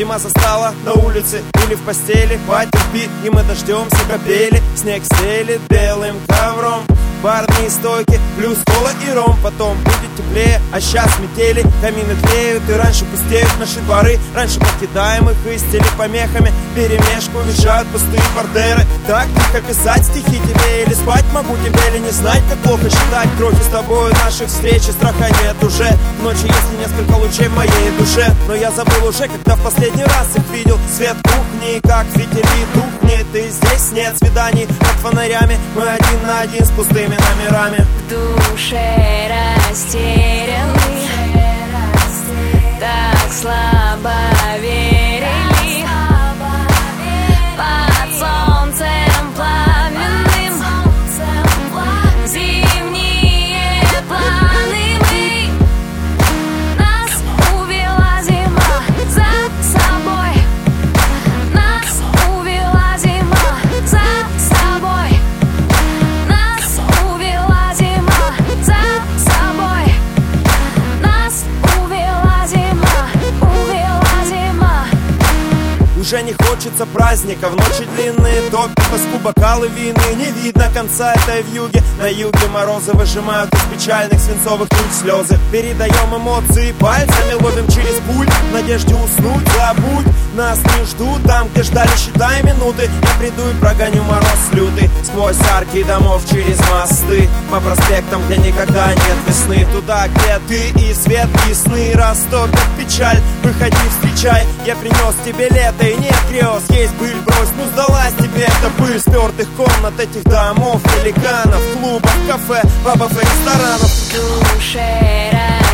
Зима застала на улице или в постели Потерпи, и мы дождемся капели. Снег стелит белым ковром Барные стойки, плюс кола и ром. Потом будет теплее, а сейчас метели Камины тлеют и раньше пустеют наши дворы. Раньше покидаем их и стели помехами Перемешку мешают пустые бордеры. Так тихо писать стихи тебе Или спать могу тебе, или не знать, как плохо считать Крохи с тобой наших встреч и страха нет уже. Ночи, если несколько лучей в моей душе? Но я забыл уже, когда в последний раз их видел. Свет кухни, как фитили тухнет И здесь? Нет свиданий под фонарями. Мы один на один с пустыми номерами. В душе растерянный Уже не хочется праздника В ночи длинные топи Тоску бокалы вины. Не видно конца этой вьюги. На юге морозы выжимают из печальных свинцовых туч слезы. Передаем эмоции пальцами Ловим через пульт В надежде уснуть, забудь. Нас не ждут там, где ждали, считай минуты. Я приду и прогоню мороз лютый. Сквозь арки домов через мосты. По проспектам, где никогда нет весны. Туда, где ты и свет, и сны. Растопят печаль, выходи, встречай. Я принес тебе лето и нет грез. Есть пыль, брось, ну сдалась тебе. Эта пыль Спертых комнат этих домов, великанов Клубов, кафе, бабов и ресторанов. Душе